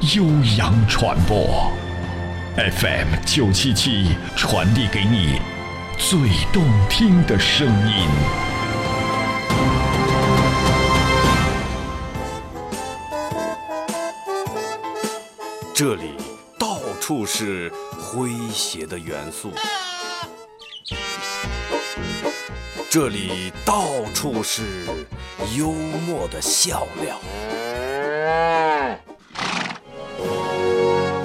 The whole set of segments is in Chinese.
悠扬传播，FM 九七七传递给你最动听的声音。这里到处是诙谐的元素，这里到处是幽默的笑料。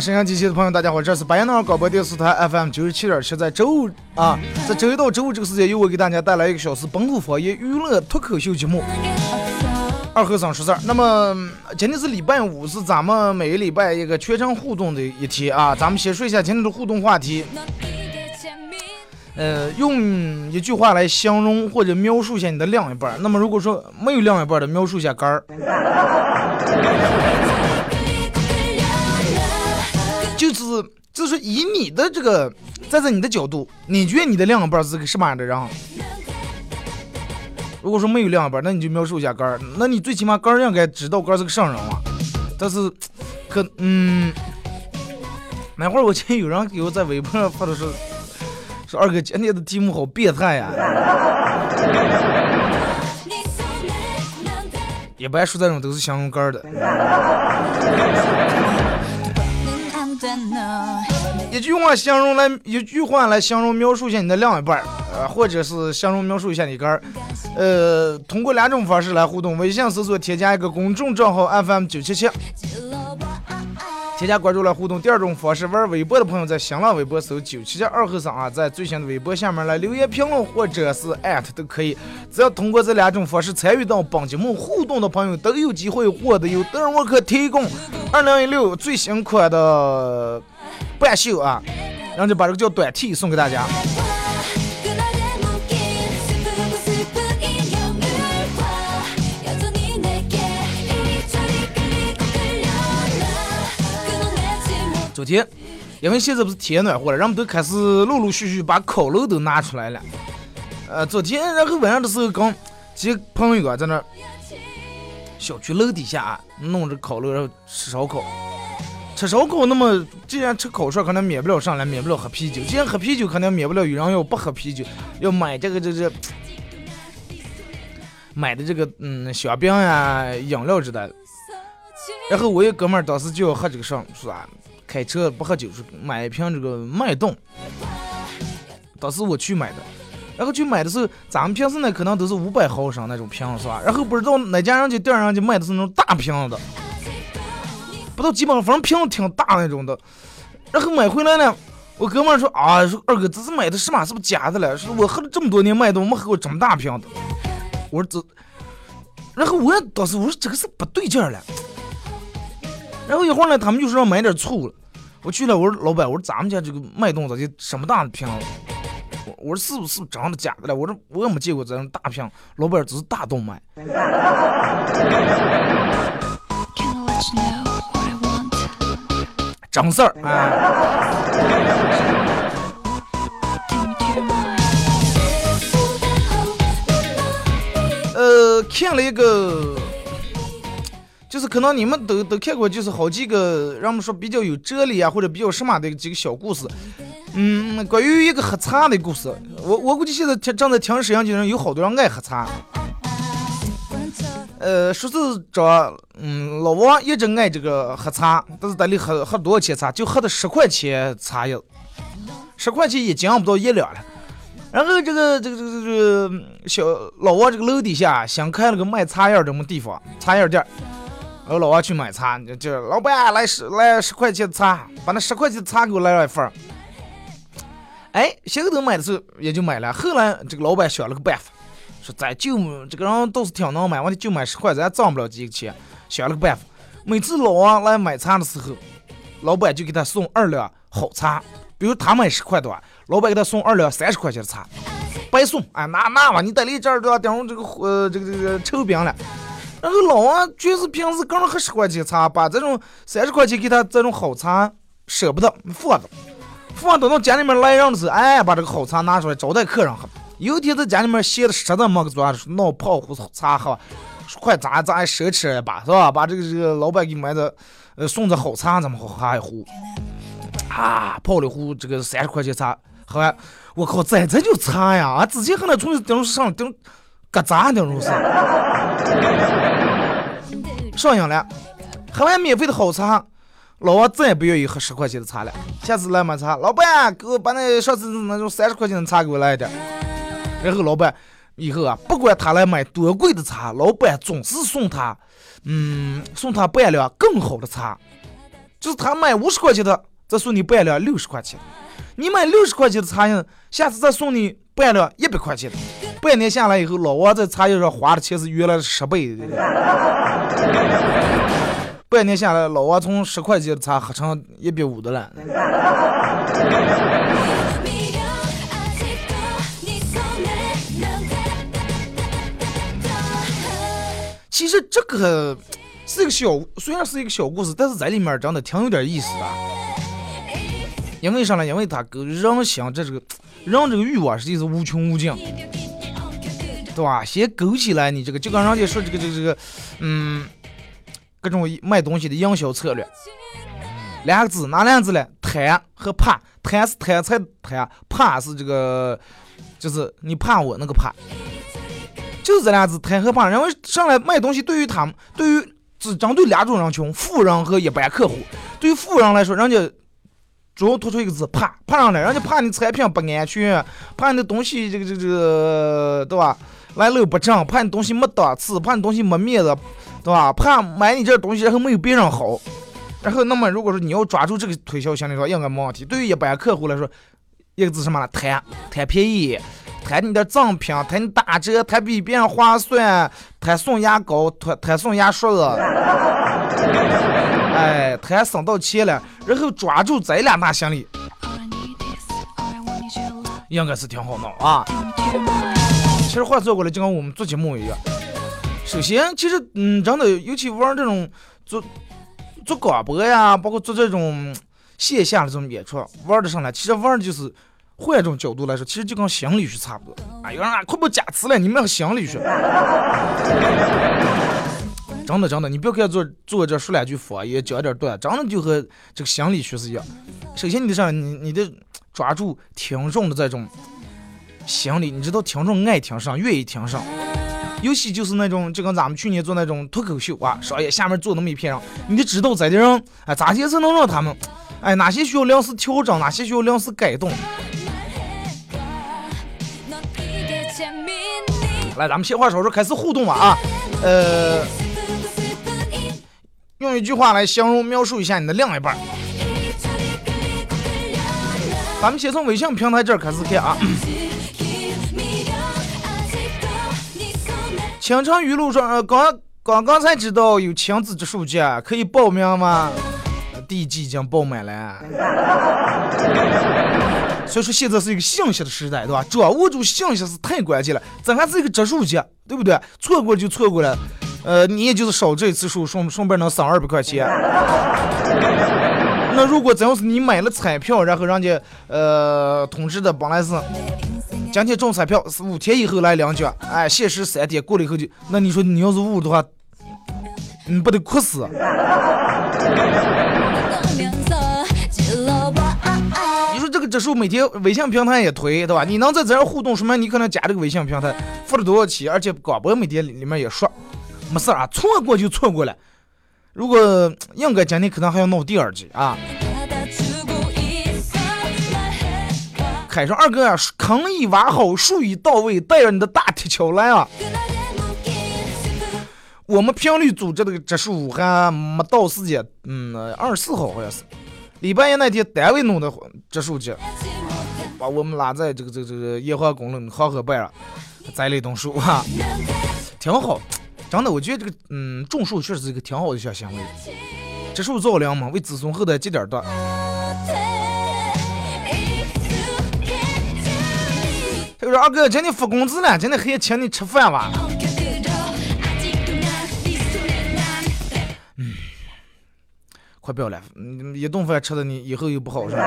沈阳机器的朋友，大家好，这是白彦淖尔广播电视台 FM 九十七点七，在周五啊，在周一到周五这个时间，由我给大家带来一个小时本土方言娱乐脱口秀节目。二和尚说事，那么今天是礼拜五，是咱们每个礼拜一个全程互动的一天啊。咱们先说一下今天的互动话题，呃，用一句话来形容或者描述一下你的另一半。那么如果说没有另一半的，描述一下杆儿。就是以你的这个站在你的角度，你觉得你的另一半是个什么样的人？如果说没有另一半，那你就描述一下杆儿。那你最起码杆儿应该知道杆儿是个啥人啊。但是可嗯，那会儿我见有人给我在微博上发的是，说二哥今天的题目好变态呀。一般说这种都是形容杆儿的。一句话形容来，一句话来形容描述一下你的另一半，呃，或者是形容描述一下你个儿，呃，通过两种方式来互动：微信搜索添加一个公众账号 FM 九七七，添加关注来互动；第二种方式，玩微博的朋友在新浪微博搜九七七二后生啊，在最新的微博下面来留言评论或者是艾特都可以。只要通过这两种方式参与到本节目互动的朋友，都有机会获得由德尔沃克提供二零一六最新款的。半袖啊，然后就把这个叫短 T 送给大家。昨天，因为现在不是天暖和了，人们都开始陆陆续续把烤肉都拿出来了。呃，昨天然后晚上的时候，刚几个朋友啊在那小区楼底下弄着烤肉，然后吃烧烤。吃烧烤，那么既然吃烤串，可能免不了上来，免不了喝啤酒。既然喝啤酒，肯定免不了有人要不喝啤酒，要买这个这这买的这个嗯香槟呀、饮料之类的。然后我一哥们儿当时就要喝这个上，说啊，开车不喝酒，是买一瓶这个脉动。当时我去买的，然后去买的时候，咱们平时呢可能都是五百毫升那种瓶，是吧？然后不知道哪家人家店上就卖的是那种大瓶的。不到几百，反正瓶子挺大那种的，然后买回来呢，我哥们说啊，说二哥这是买的什么？是不是假的了？说我喝了这么多年脉动没喝过这么大瓶的。我说这，然后我当时我说这个是不对劲了。然后一会儿呢，他们就说要买点醋了。我去了，我说老板，我说咱们家这个脉动咋就什么大的瓶？我我说是不是真的假的了？我说我也没见过这种大瓶。老板这是大动脉。整事儿啊！呃，看了一个，就是可能你们都都看过，就是好几个让我们说比较有哲理啊，或者比较什么的几个小故事。嗯，关于一个喝茶的故事，我我估计现在听正在听摄像机的人有好多人爱喝茶。呃，说是找，嗯，老王一直爱这个喝茶，但是得里喝喝多少钱茶？就喝的十块钱茶叶，十块钱一斤不到一两了。然后这个这个这个这个小老王这个楼底下新开了个卖茶叶这么地方，茶叶店。然后老王去买茶，就老板来十来十块钱的茶，把那十块钱的茶给我来了一份。哎，先头买的时候也就买了，后来这个老板想了个办法。说咱就这个人倒是挺能买，我就买十块，咱挣不了几个钱。想了个办法，每次老王来买茶的时候，老板就给他送二两好茶。比如他买十块多，老板给他送二两三十块钱的茶，白送。哎，那那吧，你在里这儿都要顶这个呃这个这个臭饼了。然后老王就是平时刚喝十块钱茶，把这种三十块钱给他这种好茶舍不得放着，放等到家里面来人的时候，哎，把这个好茶拿出来招待客人喝。有一天在家里面闲的实在没个做，闹泡壶茶喝，说快咱咱奢侈一把是吧？把这个这个老板给买的，呃，送的好茶，咱们喝一壶。啊，泡了壶这个三十块钱茶，喝完，我靠，这这就茶呀！啊，之前喝那从顶上顶，疙瘩顶都是。上瘾了，喝完免费的好茶，老王再也不愿意喝十块钱的茶了。下次来买茶，老板给我把那上次那种三十块钱的茶给我来一点。然后老板以后啊，不管他来买多贵的茶，老板总是送他，嗯，送他半两更好的茶。就是他买五十块钱的，再送你半两六十块钱；你买六十块钱的茶叶，下次再送你半两一百块钱的。半年下来以后，老王在茶叶上花的钱是原来的十倍的。半年下来，老王从十块钱的茶喝成一百五的了。其实这个是一个小，虽然是一个小故事，但是在里面真的挺有点意思的。因为啥呢？因为他跟人想这这个人这个欲望实际是无穷无尽，对吧？先勾起来你这个，就跟人家说这个这个这个，嗯，各种卖东西的营销策略，两个字哪两个字呢？贪和怕。贪是贪财贪，怕是这个，就是你怕我那个怕。就这俩字，贪和怕。认为上来卖东西，对于他们，对于只针对两种人群：富人和一般客户。对于富人来说，人家主要突出一个字怕，怕上来，人家 怕你产品不安全，怕你的东西这个这个这个，对吧？来路不正，怕你东西没档次，怕你东西没面子，对吧？怕买你这东西然后没有别人好。然后，那么如果说你要抓住这个推销心理的话，应该没问题。对于一般客户来说，一个字什么呢？贪，贪便宜。贪你的赠品，贪你打折，贪比别人划算，贪送牙膏，贪贪送牙刷子，哎，他还省到钱了，然后抓住咱俩那心理，应该是挺好弄啊。其实话说过来，就跟我们做节目一样，首先，其实嗯，真的，尤其玩这种做做广播呀，包括做这种线下的这种演出，玩的上来，其实玩的就是。换一种角度来说，其实就跟心理学差不多。哎，有人啊，快不加词了，你们心理学。真的真的，你不要看坐坐这说两句佛，也讲点段，真的就和这个心理学是一样。首先你得上，你你得抓住听众的这种心理，你知道听众爱听啥，愿意听啥。尤其就是那种，就跟咱们去年做那种脱口秀啊，商业下面做那么一片人，你得知道这的人，哎，咋些才能让他们，哎，哪些需要临时调整，哪些需要临时改动。来，咱们闲话少说，开始互动吧啊！呃，用一句话来形容描述一下你的另一半。咱们先从微信平台这儿开始看啊。清晨雨露说，刚刚刚才知道有亲子植树节，可以报名吗？第一季已经爆满了。所以说现在是一个信息的时代，对吧？掌握住信息是太关键了。咱还是一个植树节，对不对？错过就错过了，呃，你也就是少这一次数，顺顺便能省二百块钱。那如果真要是你买了彩票，然后人家呃通知的本来是今天中彩票，五天以后来领奖，哎，限时三天，过了以后就，那你说你要是误的话，你不得哭死？你说这个指数每天微信平台也推，对吧？你能在这儿互动，说明你可能加这个微信平台付了多少钱，而且广播每天里面也说，没事啊，错过就错过了。如果应该今天可能还要闹第二季啊。凯上二哥啊，坑已挖好，树已到位，带着你的大铁锹来啊！我们频率组织的植树还没到时间，嗯，二十四号好像是，礼拜一那天单位弄的植树节，把我们拉在这个这个这个沿河公路好好办了，栽了一栋树啊，挺好，真的，我觉得这个嗯种树确实是一个挺好的小行为，植树造林嘛，为子孙后代积点德。他说：“二哥，今天发工资了，今天可以请你吃饭吧？”嗯，快不要了，一顿饭吃的你以后又不好是吧？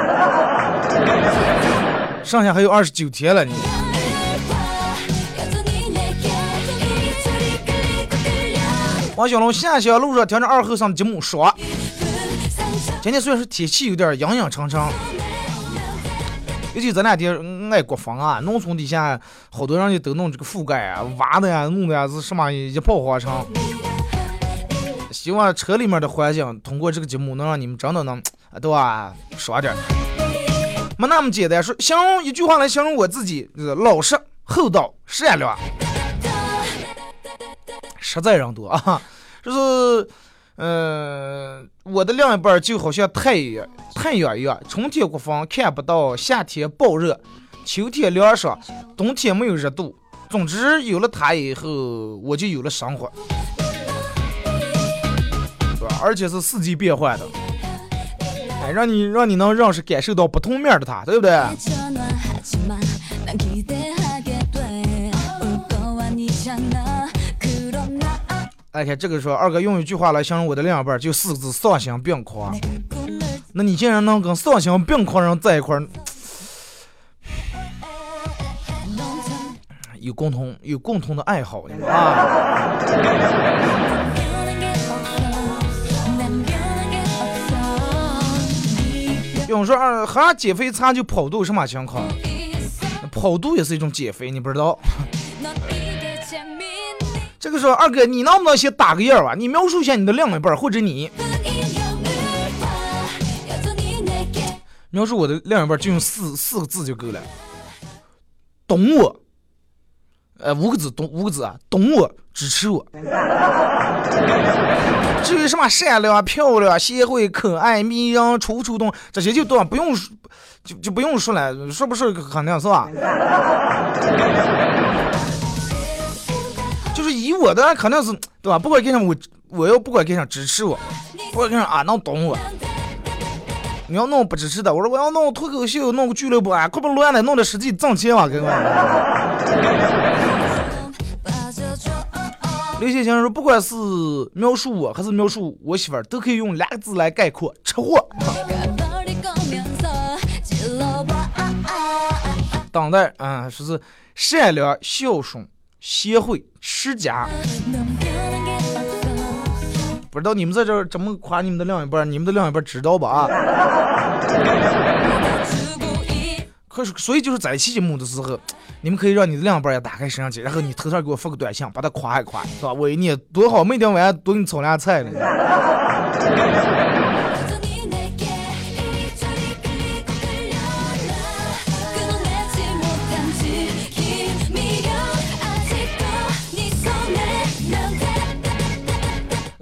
剩下还有二十九天了，你。王小龙下乡路上听着二后生的节目说：“今天虽然是天气有点阴阴沉沉。”尤其这两天爱国风啊，农村底下好多人也都弄这个覆盖啊，挖的呀，弄的呀是什么一炮而成。希望车里面的环境通过这个节目能让你们真的能，对吧？爽点。没那么简单，说形容一句话来形容我自己，就是老实、厚道、善良，实在人多啊，就是。嗯，我的另一半就好像太阳，太阳一样，春天刮风看不到，夏天暴热，秋天凉爽，冬天没有热度。总之，有了他以后，我就有了生活，是吧？而且是四季变换的，哎，让你让你能认识、感受到不同面的他，对不对？哎，看这个说，二哥用一句话来形容我的另一半，就四个字：丧心病狂。那你竟然能跟丧心病狂人在一块儿，有共同有共同的爱好啊？有人说二喝减肥餐就跑肚，什么情况？跑肚也是一种减肥，你不知道？这个时候，二哥，你能不能先打个样儿吧？你描述一下你的另一半，或者你描述我的另一半，就用四四个字就够了。懂我，呃，五个字，懂五个字啊，懂我，支持我。至于什么善良、漂亮、贤惠、可爱、迷人、楚楚动，这些就都不用就就不用说了，说不说肯定是吧？就是以我的肯定是对吧？不管干啥，我我要不管干啥支持我，不管干啥啊能懂我。你要弄不支持的，我说我要弄脱口秀，弄个俱乐部啊，可不乱了，弄的实际挣钱嘛，哥们。刘先生说，不管是描述我还是描述我媳妇儿，都可以用两个字来概括：吃货。当代啊，说是善良孝顺。协会持家，不知道你们在这儿怎么夸你们的另一半？你们的另一半知道吧？啊！可是，所以就是在一期节目的时候，你们可以让你的另一半也打开摄像机，然后你头上给我发个短信，把他夸一夸，是吧？为你多好，每天晚上多给你炒俩菜呢。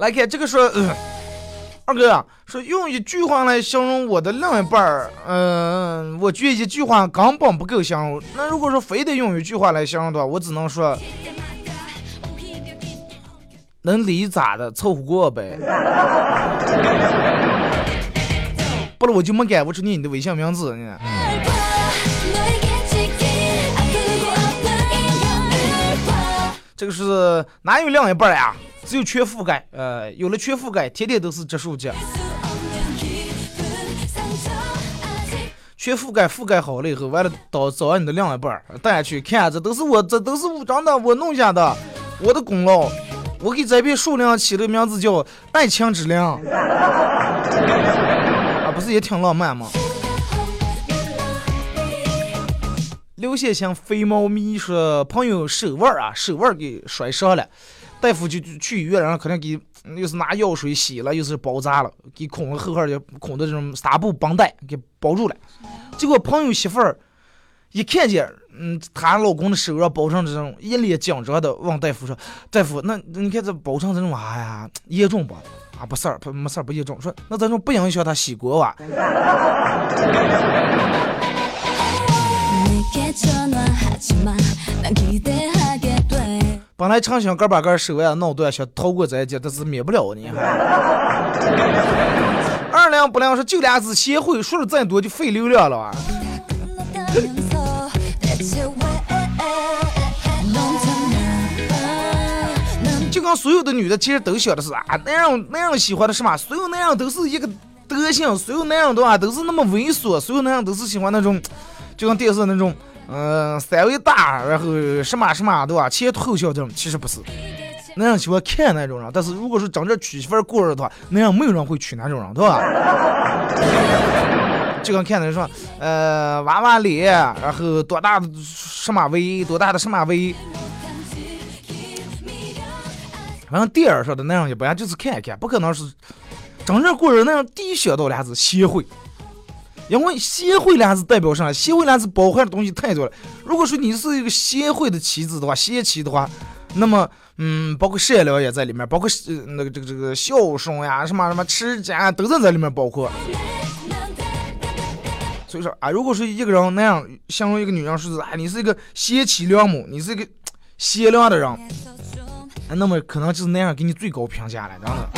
来看这个说，二哥说用一句话来形容我的另一半儿，嗯，我觉得一句话根本不够形容。那如果说非得用一句话来形容的话，我只能说，能离咋的，凑合过呗。不然我就没改不出你的微信名字呢。这个是哪有另一半呀？只有全覆盖，呃，有了全覆盖，天天都是植树节。全覆盖覆盖好了以后，完了到找你的另一半儿带下去看下，这都是我，这都是武装的，我弄下的，我的功劳。我给这片树林起了名字叫爱情之林，啊，不是也挺浪漫吗？刘先生肥猫咪说朋友手腕啊，手腕给摔伤了，大夫就去医院，然后肯定给又是拿药水洗了，又是包扎了，给捆了厚厚的捆的这种纱布绷带给包住了。结果朋友媳妇儿一看见，嗯，她老公的手上包成这种一脸紧张的，问大夫说：“大夫，那你看这包成这种，哎呀，严重不？啊，不事儿，不没事儿，不严重。说那咱说不影响他洗锅哇？” 本来常想哥把个手呀弄断，想逃过这一劫，但是免不了你还。二两不两说就俩字贤惠，说了再多就费流量了啊。就跟所有的女的其实都想的是啊，男人男人喜欢的是嘛？所有男人都是一个德行，所有男人都啊都是那么猥琐，所有男人都是喜欢那种，就像电视那种。嗯，三围大，然后什么什么对吧？前凸后翘这种，其实不是，那样喜欢看那种人。但是如果说真正娶媳妇过日子的话，那样没有人会娶那种人，对吧？就跟看那说，呃，娃娃脸，然后多大的什么围，多大的什么围，反正电影说的那样一般，就是看一看，不可能是真正过日子那样。第一想到的还是贤惠。因为贤惠俩字代表啥？贤惠俩字包含的东西太多了。如果说你是一个贤惠的妻子的话，贤妻的话，那么，嗯，包括善良也在里面，包括那个这个这个孝顺呀，什么什么持家都在这里面包括。所以说啊，如果说一个人那样形容一个女人，说是哎，你是一个贤妻良母，你是一个贤良的人，那么可能就是那样给你最高评价了，真的。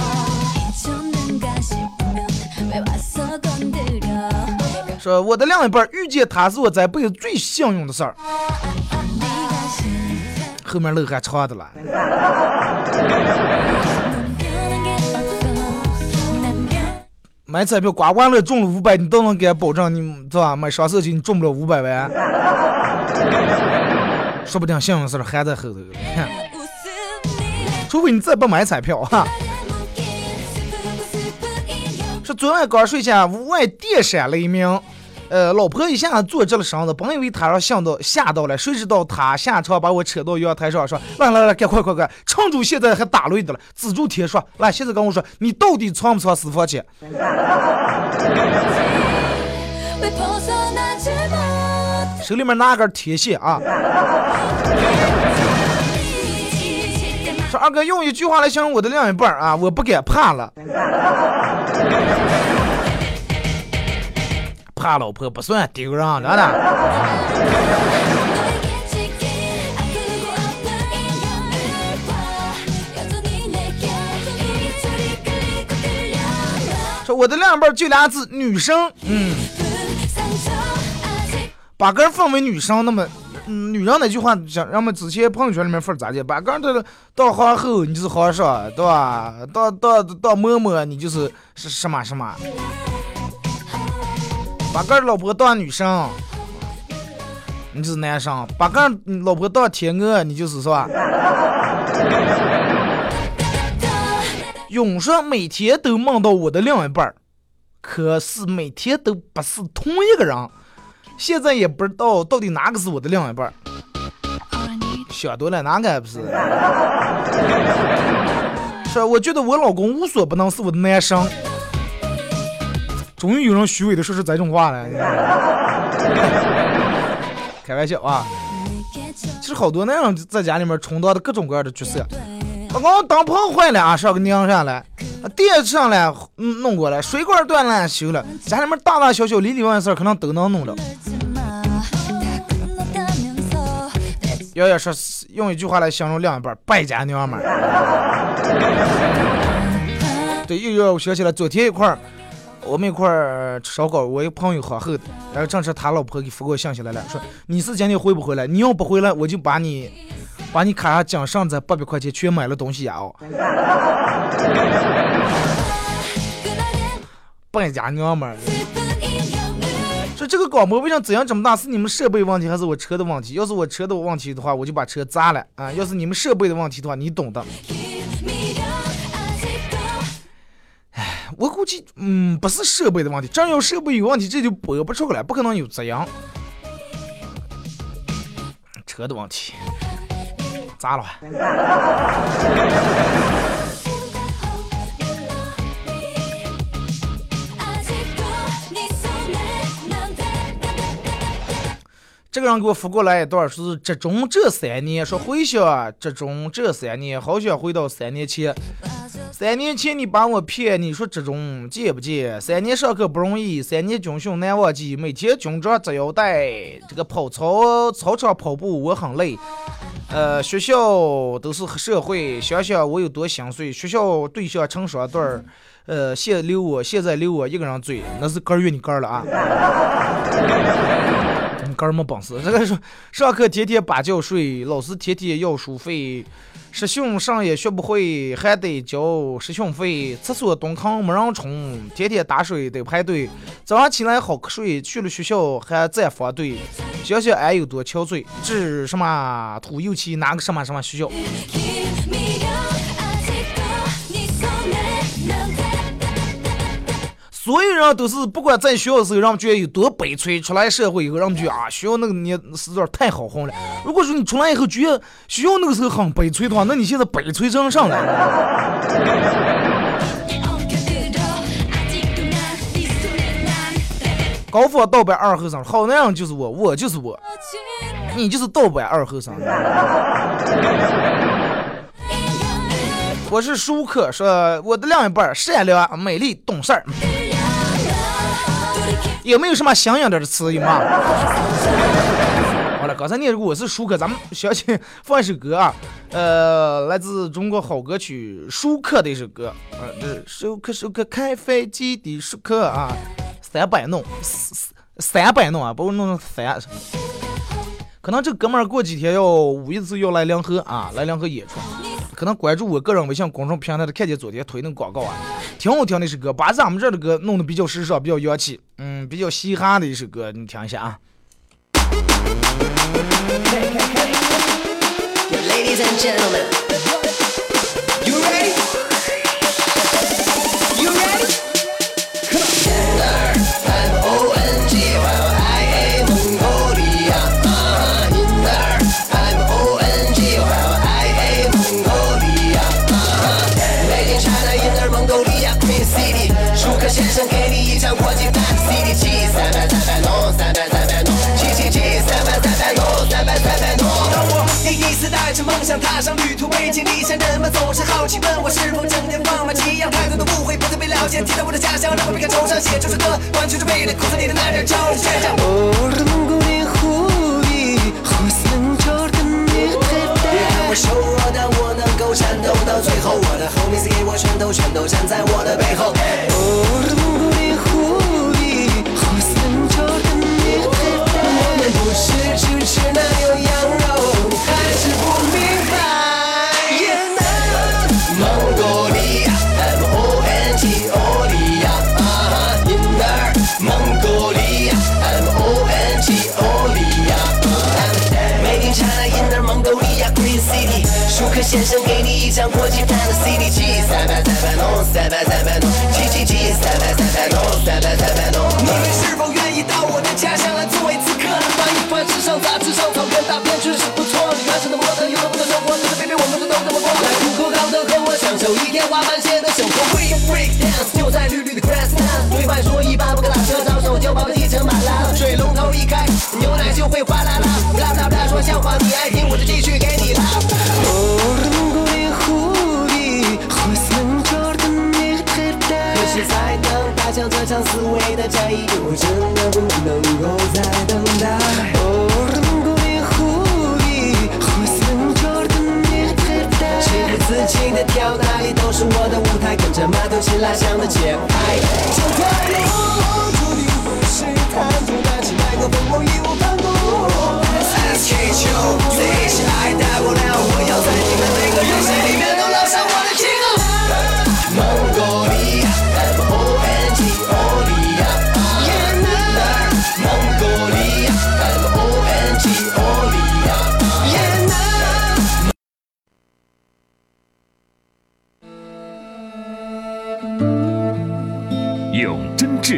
说我的另一半遇见他是我这辈子最幸运的事儿，后面路还长的了。买彩票刮刮乐中了五百，你都能给保证你是吧？买双色球你中不了五百万，说不定幸运事儿还在后头。除非你再不买彩票哈。说昨晚刚睡下，屋外电闪雷鸣。呃，老婆一下坐直了身子，本以为他要吓到吓到了，谁知道他下场把我扯到阳台上，说：“来来来，赶快快快，趁住现在还打雷的了，止住天说，来，现在跟我说，你到底藏不藏私房钱？”手里面拿根铁线啊！说二哥用一句话来形容我的另一半啊，我不敢怕了。怕老婆不算丢人，真的。说我的另一半就俩字，女生，嗯，把个人分为女生，那么，嗯，女人那句话，像人们之前朋友圈里面发咋的？把个人到到皇后，你就是皇上，对吧？到到到嬷嬷，你就是是什么什么？把个老婆当女生，你是男生；把个老婆当天鹅，你就是是吧？永说每天都梦到我的另一半可是每天都不是同一个人。现在也不知道到底哪个是我的另一半想多了，哪个不是？说我觉得我老公无所不能，是我的男生。终于有人虚伪的说出这种话了，开玩笑啊！其实好多男人在家里面充当的各种各样的角色。刚刚灯泡坏了啊，上个拧上来；电上来，嗯，弄过来；水管断了修了。家里面大大小小里里外事可能都能弄了。瑶瑶说，用一句话来形容另一半：败家娘们儿。对，又要我想起来昨天一块儿。我们一块儿烧烤，我一朋友好后的，然后正是他老婆给发过信息来了，说你是今天回不回来？你要不回来，我就把你 把你卡上奖剩这八百块钱全买了东西呀！哦，败家娘们儿，说这个广播为啥怎样这么大？是你们设备问题还是我车的问题？要是我车的问题的话，我就把车砸了啊！要是你们设备的问题的话，你懂的。我估计，嗯，不是设备的问题，真要设备有问题，这就播不出来，不可能有这样。车的问题，咋了吧。这个人给我发过来一段，说是这中这三年，说回想啊，这中这三年，好想回到三年前。三年前你把我骗，你说这种见不见？三年上课不容易，三年军训难忘记。每天军装扎腰带，这个跑操操场跑步我很累。呃，学校都是黑社会，想想我有多心碎。学校对象成双对儿，呃，现留我现在留我一个人追，那是哥儿约你哥儿了啊。哥儿没本事，这个说上课天天把觉睡，老师天天要书费，实训上也学不会，还得交实训费。厕所蹲坑没人冲，天天打水得排队。早上起来好瞌睡，去了学校还站防队。想想俺有多憔悴，这什么土右旗哪个什么什么学校？所有人都是不管在学校的时候，让们觉得有多悲催；出来社会以后，让们觉得啊，学校那个年时段太好混了。如果说你出来以后觉得学校那个时候很悲催的话，那你现在悲催成上来了。高仿盗版二后生，好男人就是我，我就是我，你就是盗版二后生。我是舒克，说我的另一半善良、美丽、懂事儿。有没有什么相应点的词？有吗？好了，刚才念我是舒克，咱们小心放一首歌啊。呃，来自中国好歌曲舒克的一首歌啊，这舒克舒克开飞机的舒克啊，三百弄，三百弄啊，把我弄成三。可能这哥们儿过几天要五一次要来两河啊，来两河演出。可能关注我个人微信公众平台的，看见昨天推那个广告啊，挺好听的一首歌，把咱们这的歌弄得比较时尚，比较洋气，嗯，比较嘻哈的一首歌，你听一下啊。踏上旅途，未经历险，人们总是好奇问我是否整天放慢旗扬，太多的误会不再被了解。提到我的家乡，让我别看惆怅，写出首歌，完全是为了苦涩里的男人就是倔强。别看我瘦弱，但我能够战斗到最后。我的 homies 给我拳头，全都站在我的背后。我们不是只吃那牛先生给你一张国际盘的 CD 机，三百三百弄，三百三百弄，七七七，三百三百弄，三百三百弄。你们是否愿意到我的家乡来做一次客？翻一翻时尚杂志上草原大片确实不错，你原始的模特，有了不的生活，随随便便我们这都这么过。来苦口高的和我享受一天花满线的生活。We break dance，就在绿绿的 grassland，对外说一般不跟打车招手，就把我提成马拉。水龙头一开，牛奶就会哗啦啦。不啦不啦啦说笑话，你爱听我就继续给你大象这场思维的战役，我真的不能够再等待。情不自禁的跳，哪里都是我的舞台，跟着马头琴拉响的节拍。这段路注定会是坦途，拿起麦克风，我义无反顾。祈求这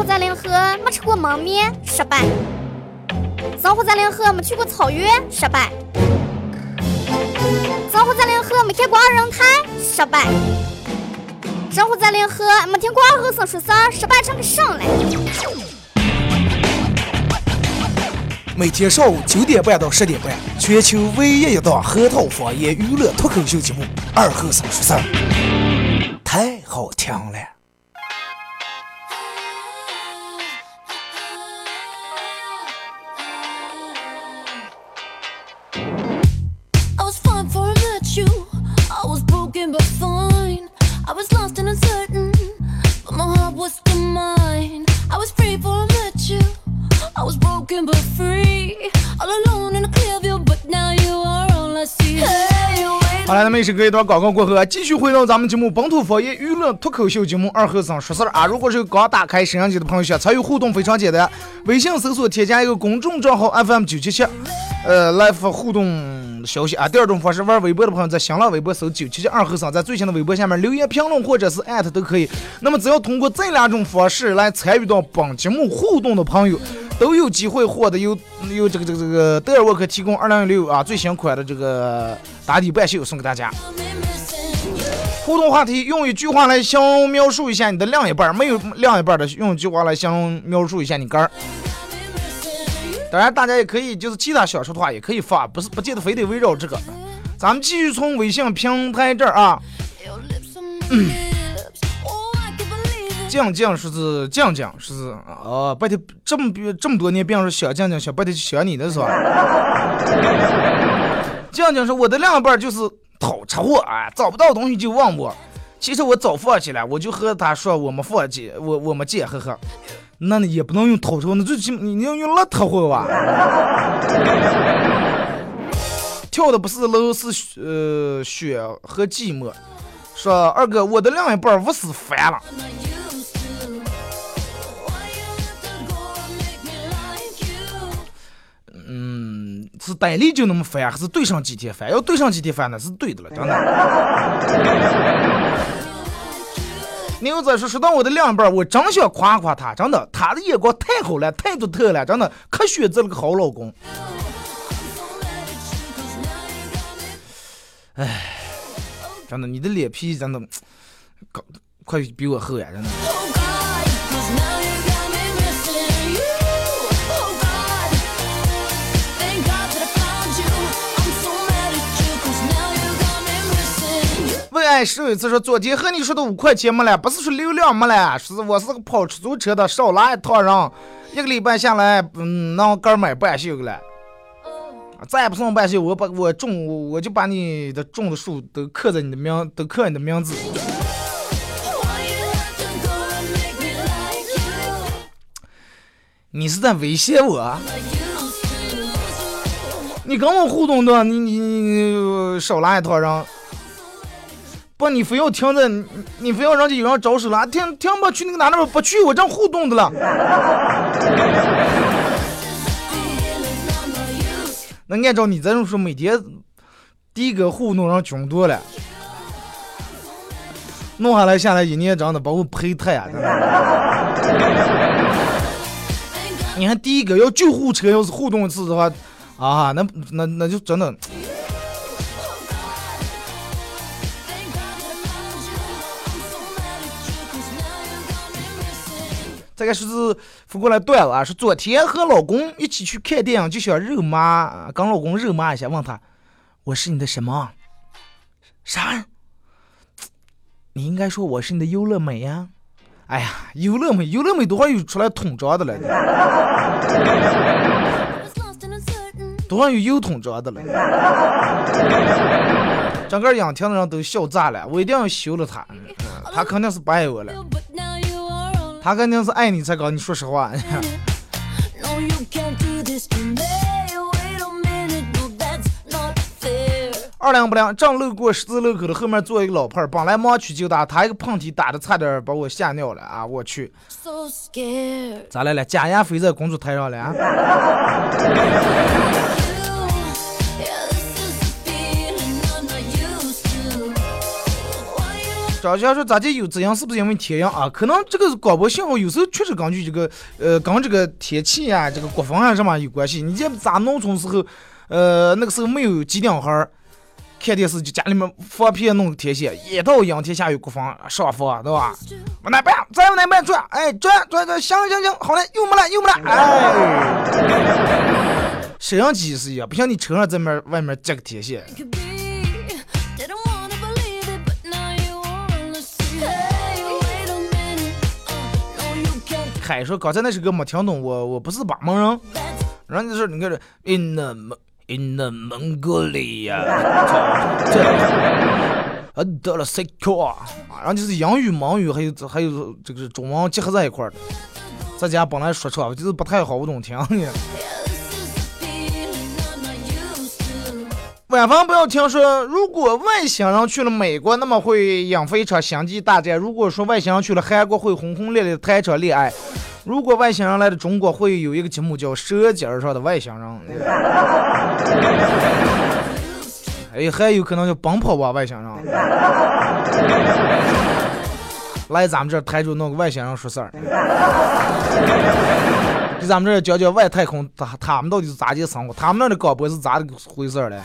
生活在临河，没吃过焖面，失败；生活在临河，没去过草原，失败；生活在临河，没看过二人台，失败；生活在临河，没听过二后生说事儿，失败成个省了。每天上午九点半到十点半，全球唯一一档核桃方言娱乐脱口秀节目《二后生说事儿》，太好听了。好了，那么也是隔一段广告过后啊，继续回到咱们节目本土方言娱乐脱口秀节目《二和尚说事儿》啊。如果是刚打开摄像机的朋友，想参与互动非常简单，微信搜索添加一个公众账号 FM 九七七，呃，来发互动消息啊。第二种方式，玩微博的朋友在新浪微博搜九七七二和尚，在最新的微博下面留言评论或者是艾特都可以。那么只要通过这两种方式来参与到本节目互动的朋友，都有机会获得由由这个这个这个德尔沃克提供二零一六啊最新款的这个打底半袖送给大家。互动话题用一句话来形容描述一下你的另一半，没有另一半的用一句话来形容描述一下你肝儿。当然，大家也可以就是其他想说的话也可以发，不是不见得非得围绕这个。咱们继续从微信平台这儿啊，Your 静静说是酱酱说是哦，白天这么比这么多年，别人说小酱酱小白天想你的是吧？酱酱说我的另一半就是讨吃货啊，找不到东西就问我。其实我早放弃了，我就和他说我们放弃，我我们见，呵呵。那你也不能用讨吃货，那最起码你要用邋遢货吧？跳的不是楼，是呃雪和寂寞。说二哥，我的另一半无死烦了。是单立就那么烦，还是对上几天烦？要对上几天烦，那是对的了，真的。牛仔说：“说到我的另一半，我真想夸夸他，真的，他的眼光太好了，态度特了，真的，可选择了个好老公。哎，真的，你的脸皮真的，高快比我厚呀，真的。是有一次说，昨天和你说的五块钱没了，不是说流量没了，是我是个跑出租车的，少拉一趟人，一个礼拜下来，嗯，能哥买半袖了。再不送半袖，我把我种，我就把你的种的树都刻在你的名，都刻你的名字。你是在威胁我.你跟我互动的，你你你你少拉一趟人。不，你非要听着，你你非要人家有人招手了，啊听听不去那个哪那边不去，我正互动的了。那按照你这种说，每天第一个互动人穷多了，弄下来下来一年真的把我赔太啊！真的。你看第一个要救护车，要是互动一次的话，啊，那那那就真的。这个是发过来段子啊，说昨天和老公一起去看电影，就想肉麻，跟老公肉麻一下，问他我是你的什么？啥？你应该说我是你的优乐美呀。哎呀，优乐美，优乐美多少有出来桶装的了。I was lost and uncertain, 都上有油桶装的了。整个仰听的人都笑炸了，我一定要休了他，他肯定是不爱我了，他肯定是爱你才搞，你说实话。二两不两，正路过十字路口的后面坐一个老炮儿，本来忙去就大，他一个喷嚏打的差点把我吓尿了啊！我去，咋来了？假牙飞在工作台上了啊！张先说咋这有这样是不是因为天阳啊？可能这个广播信号有时候确实根据这个呃跟这个天气啊、这个国风啊什么有关系。你这咱农村时候，呃那个时候没有机顶盒儿，看电视就家里面放片弄个天线，一到阴天下雨国风上风，对吧？往那边？再往那边转？哎，转转转，行行行，好嘞，又没了又没了，哎。摄像机是一样，不像你车上这面外面接个天线。哎说刚才那首歌没听懂，我我不是巴蒙人。然后就说你看这 in the in the Mongolia，这这呃得了 s e c u 啊，然后就是英语、蒙语还有还有这个是中文结合在一块儿的。在家本来说唱就是不太好，我懂听。晚饭不要听说，如果外星人去了美国，那么会引发一场星际大战；如果说外星人去了韩国，会轰轰烈烈地谈一场恋爱；如果外星人来了中国，会有一个节目叫《舌尖上的外星人》。哎，还有可能叫奔跑吧外星人。来咱们这台州弄个外星人说事儿，给咱们这儿讲讲外太空他他们到底是咋的生活，他们那的广播是咋的回事儿嘞？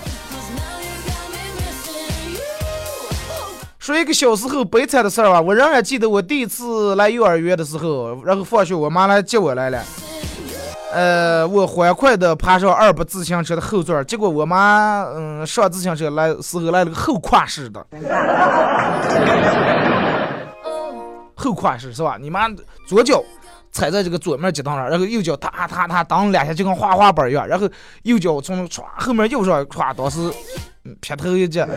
说一个小时候悲惨的事儿吧，我仍然记得我第一次来幼儿园的时候，然后放学我妈来接我来了。呃，我欢快的爬上二八自行车的后座，结果我妈嗯上自行车来时候来了个后跨式的，后跨式是吧？你妈左脚踩在这个左面脚蹬上，然后右脚踏踏踏蹬两下就跟滑滑板一样，然后右脚从唰后面右上唰，当时嗯劈头一击。哎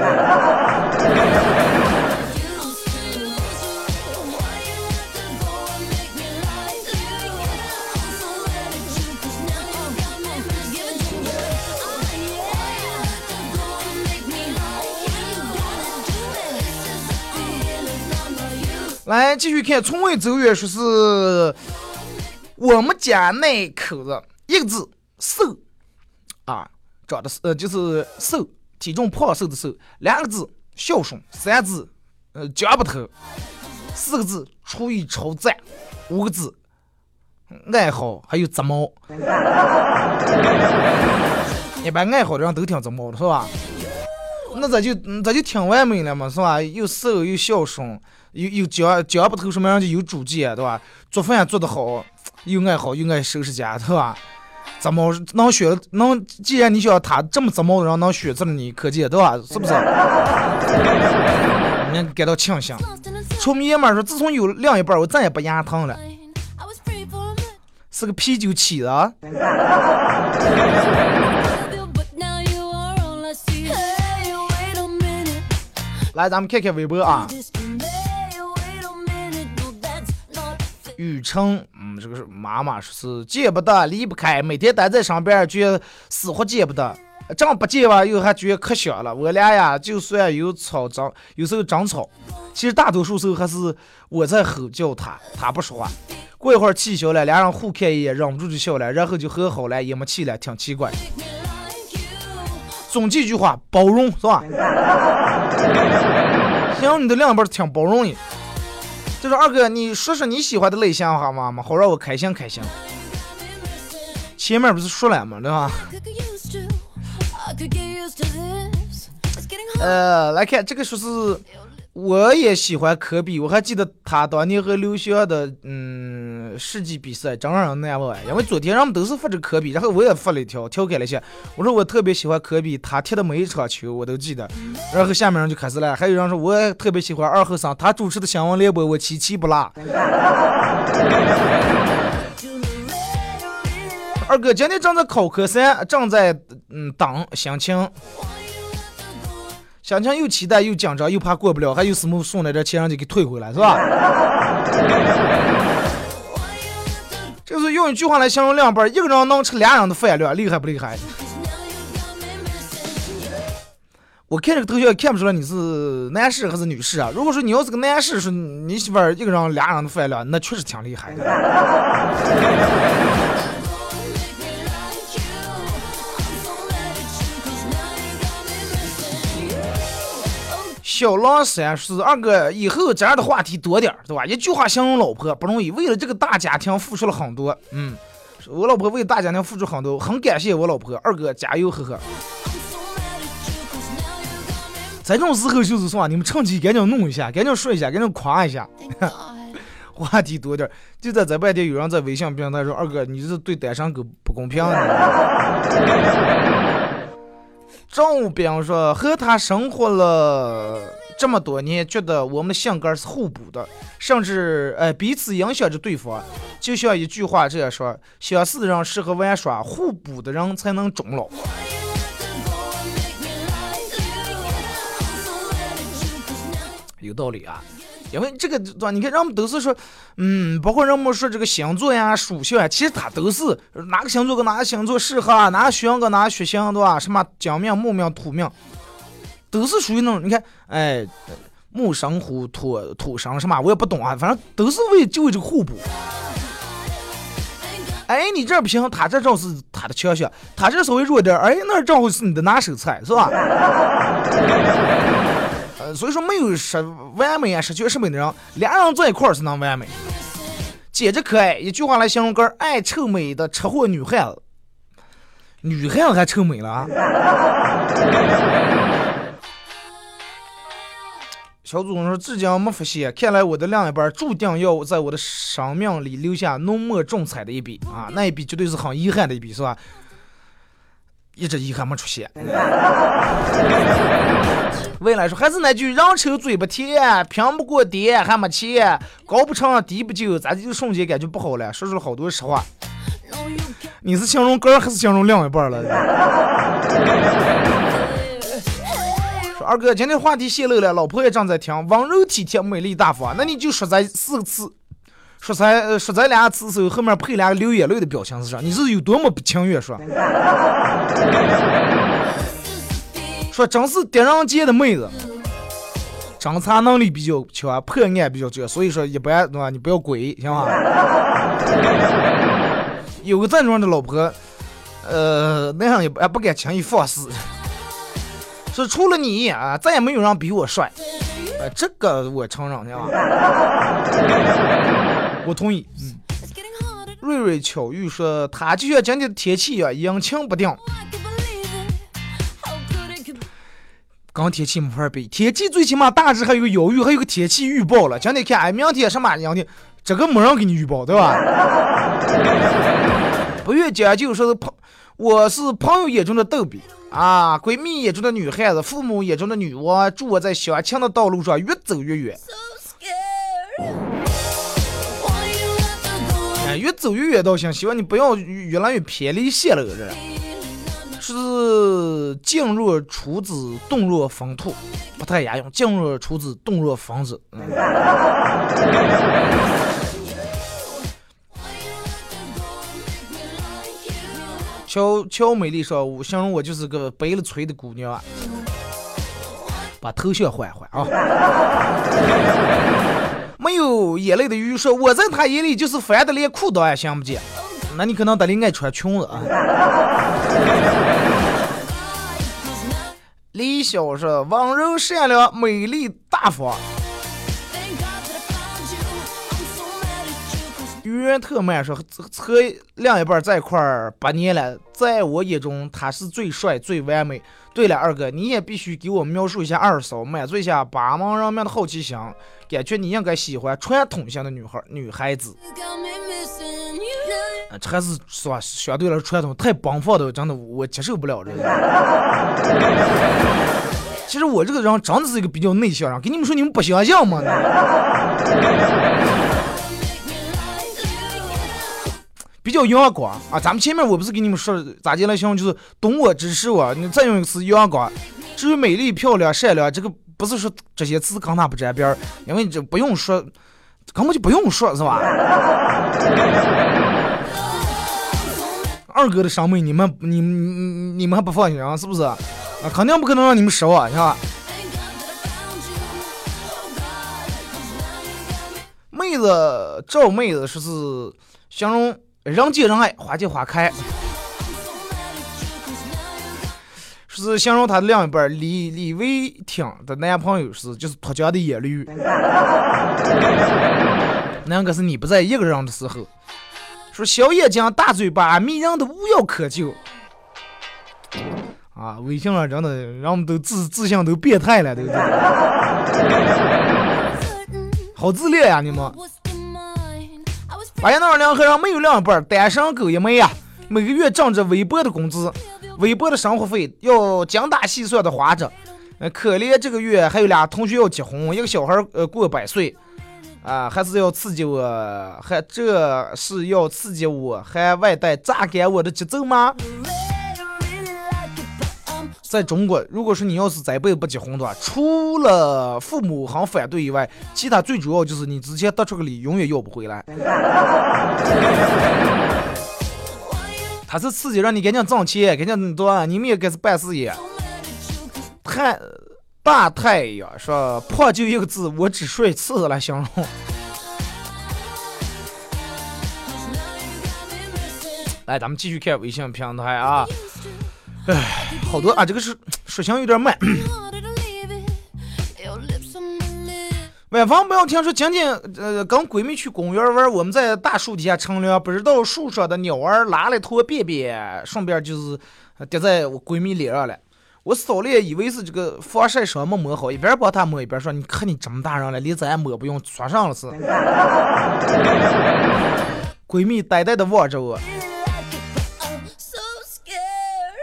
来继续看，从未走远，说是我们家那口子一个字瘦啊，长得是呃就是瘦，体重胖瘦的瘦，两个字孝顺，三字呃讲不透，四个字厨艺超赞，五个字爱好还有杂毛。一般爱好的人都挺杂毛的是吧？那咋就咱就挺完美了嘛，是吧？又瘦又孝顺，又又讲讲不透什么样就有主见，对吧？做饭做得好，又爱好又爱收拾家，对吧？怎么能选能？既然你想他这么怎么的人能选择了你，可见对吧？是不是？你感到庆幸。出爷们说，自从有另一半，我再也不牙疼了。是个啤酒起的。来，咱们看看微博啊。雨城嗯，这个是妈妈说是见不得离不开，每天待在身边，觉得死活见不得。正不见吧，又还觉得可想了。我俩呀，就算有吵争，有时候争吵，其实大多数时候还是我在吼叫他，他不说话。过一会儿气消了，俩人互看一眼，忍不住就笑了，然后就和好了，也没气了，挺奇怪。总结一句话，包容是吧？行，你的另一半挺包容的。就说二哥，你说说你喜欢的类型好吗？嘛，好让我开心开心。前面不是说了嘛，对吧？呃，来看这个说是。我也喜欢科比，我还记得他当年和刘翔的嗯世纪比赛，真让人难忘。因为昨天人们都是发着科比，然后我也发了一条，调侃了一下，我说我特别喜欢科比，他踢的每一场球我都记得。然后下面人就开始了，还有人说我也特别喜欢二后生，他主持的新闻联播我期期不落。二哥今天正在考科三，正在嗯等心情，想想又期待又紧张又怕过不了，还有什么送来点钱让你给退回来是吧？这是用一句话来形容两半，一个人能吃俩人的饭量，厉害不厉害？我看这个头像看不出来你是男士还是女士啊？如果说你要是个男士，说你媳妇儿一个人俩人的饭量，那确实挺厉害的。小狼三是二哥，以后这样的话题多点儿，对吧？一句话形容老婆不容易，为了这个大家庭付出了很多。嗯，我老婆为大家庭付出很多，很感谢我老婆。二哥加油，呵呵。这种时候就是说，你们趁机赶紧弄一下，赶紧说一下，赶紧夸一下。话题多点儿，就在这半天，有人在微信平台说：“二哥，你这是对单身狗不公平。”赵兵说：“和他生活了这么多年，觉得我们的性格是互补的，甚至呃彼此影响着对方。就像一句话这样说：相似的人适合玩耍，互补的人才能终老。有道理啊。”因为这个对吧？你看，人们都是说，嗯，包括人们说这个星座呀、属相啊，其实它都是哪个星座跟哪个星座适合，哪个血型跟哪个血型，对吧？什么金命、木命、土命，都是属于那种。你看，哎，木生虎，土土生什么？我也不懂啊，反正都是为就为这个互补。哎，你这不行，他这正是他的强项，他这稍微弱点，哎，那正好是你的拿手菜，是吧？所以说没有说完美啊，十全十美的人，俩人在一块儿才能完美。简直可爱，一句话来形容个爱臭美的吃货女汉子。女汉子还臭美了啊！小祖宗说至今没发现，看来我的另一半注定要在我的生命里留下浓墨重彩的一笔啊！那一笔绝对是很遗憾的一笔，是吧？一直遗憾没出现。未来说还是那句，人丑嘴不甜，拼不过爹还没钱，高不成低不就，咱就瞬间感觉不好了，说出了好多实话。你是形容哥还是形容另一半了？说二哥，今天话题泄露了，老婆也正在听，温柔体贴，美丽大方，那你就说咱四个字，说咱说咱俩字时候后面配俩流眼泪的表情是啥？你是有多么不情愿说？说真是狄仁杰的妹子，侦查能力比较强，破案比较准，所以说一般对吧？你不要鬼，行吧？有个这样的老婆，呃，那样也不不敢轻易放肆。说除了你啊，再也没有人比我帅，呃，这个我承认，行吧？我同意。嗯。瑞瑞巧遇说，他就像今天的天气啊，阴晴不定。跟天气没法比，天气最起码大致还有个遥预，还有个天气预报了。今天看，哎，明天什么样的，这个没人给你预报，对吧？不愿讲究，说是朋，我是朋友眼中的逗比啊，闺蜜眼中的女汉子，父母眼中的女王，祝我在相亲的道路上越走越远。越走越远倒行，希望你不要越来越偏离线了，这。是静若处子，动若风兔，不太押韵。静若处子，动若风子。嗯。乔乔美丽说：“我形容我就是个背了锤的姑娘啊。”把头像换换啊！没有眼泪的鱼说：“我在他眼里就是烦的连裤裆也掀不见。”那你可能得里爱穿裙子啊。李晓说：“温柔善良，美丽大方。”约特曼说：“和另一半在一块儿八年了，在我眼中他是最帅、最完美。”对了，二哥，你也必须给我描述一下二嫂，满足一下八万人民的好奇心。感觉你应该喜欢传统型的女孩、女孩子。这还是是吧？相对来说，传统太奔放的，真的我接受不了这个。其实我这个人真的是一个比较内向人，跟你们说，你们不相信吗？比较阳光啊。咱们前面我不是给你们说咋的来形容，就是懂我支持我，你再用一个词阳光。至于美丽、漂亮、善良，这个不是说这些词跟他不沾边儿，因为这不用说，根本就不用说，是吧？二哥的伤妹，你们你你你们还不放心啊？是不是？啊，肯定不可能让你们失望，是吧？妹子赵妹子说是形容人见人爱，花见花开，是形容她的另一半李李维挺的男朋友是就是脱缰的野驴，那个是你不在一个人的时候。说小眼睛大嘴巴迷人的无药可救啊！微信上真的，人们都自自信都变态了，都都。好自恋呀、你们！发现那两个人没有另一半，单身狗一枚呀，每个月挣着微薄的工资，微薄的生活费要精打细算的花着。呃，可怜这个月还有俩同学要结婚，一个小孩呃过百岁。啊，还是要刺激我，还这是要刺激我，还外带榨干我的节奏吗？在中国，如果说你要是这辈子不结婚的话，除了父母很反对以外，其他最主要就是你之前得出个礼永远要不回来。他是刺激让你赶紧挣钱，赶紧多，你们也该是办事业。太大太阳说胖就一个字，我只说一次来形容。来，咱们继续看微信平台啊。哎，好多啊，这个是说相有点慢。晚风不要听说今天呃跟闺蜜去公园玩，我们在大树底下乘凉，不知道树上的鸟儿拉了坨便便，顺便就是滴在我闺蜜脸上了。我扫了，以为是这个防晒霜没抹好，一边帮她抹一边说：“你看你这么大人了，连咱也抹不用，刷上了是。”闺蜜呆呆的望着我，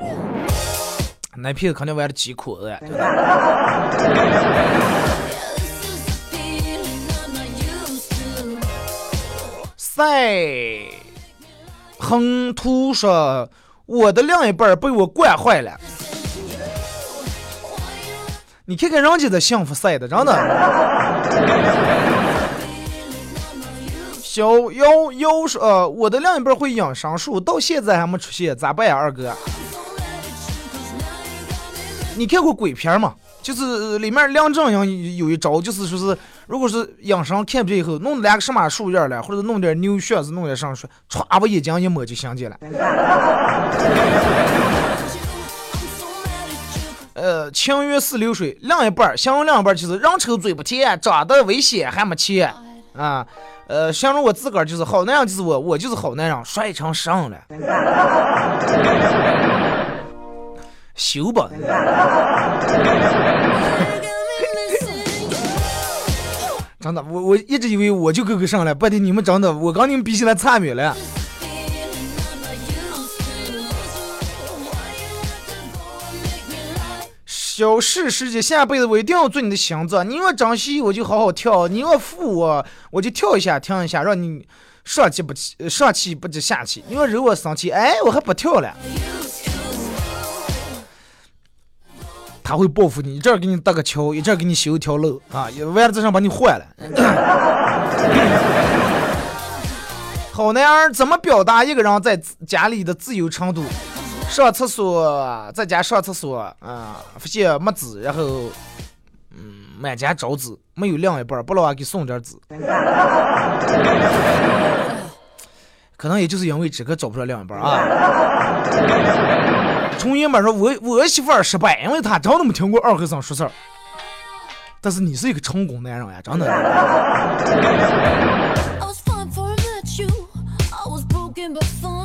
那屁肯定玩的鸡裤子 在！横图说，我的另一半被我惯坏了。你看看人家的幸福晒的，真的。小妖妖说，呃，我的另一半会养生术，到现在还没出现，咋办呀，二哥？你看过鬼片吗？就是里面梁正英有一招，就是说是，如果是养生看不见以后，弄两个什么树叶了，或者弄点牛血子，弄点上水，歘把眼睛一抹就相见了。呃，情缘似流水，另一半儿形容另一半就是人丑嘴不甜，长得危险还没钱啊。呃，形容我自个儿就是好男人，就是我，我就是好男人，帅成神了。修吧。真的，我我一直以为我就够个上来，不的你们真的，我跟你们比起来差远了。小事世界，下辈子我一定要做你的祥子。你要珍惜，我就好好跳；你要负我，我就跳一下，停一下，让你上气不气，上气不接下气。你要惹我生气，哎，我还不跳了。他会报复你，一阵儿给你搭个桥，一阵儿给你修一条路啊，完了再上把你换了。好男儿怎么表达一个人在家里的自由程度？上厕所，在家上厕所啊，发现没纸，然后嗯，满家找纸，没有另一半，不老给送点纸。可能也就是因为这个找不着另一半啊。重言嘛说，我我媳妇儿失败，因为她真的没听过二和尚说事儿。但是你是一个成功男人呀，真的。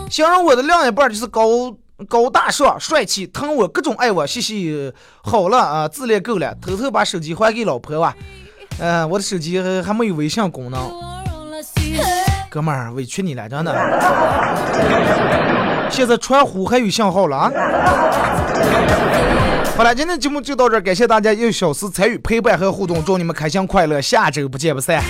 形容我的另一半就是高高大上、帅气，疼我各种爱我，嘻嘻，好了啊，自恋够了，偷偷把手机还给老婆吧。嗯、我的手机还还没有微信功能，哥们儿委屈你了，真的。现在传呼还有信号了啊！好了，今天节目就到这儿，感谢大家一个小时参与陪伴和互动，祝你们开心快乐，下周不见不散。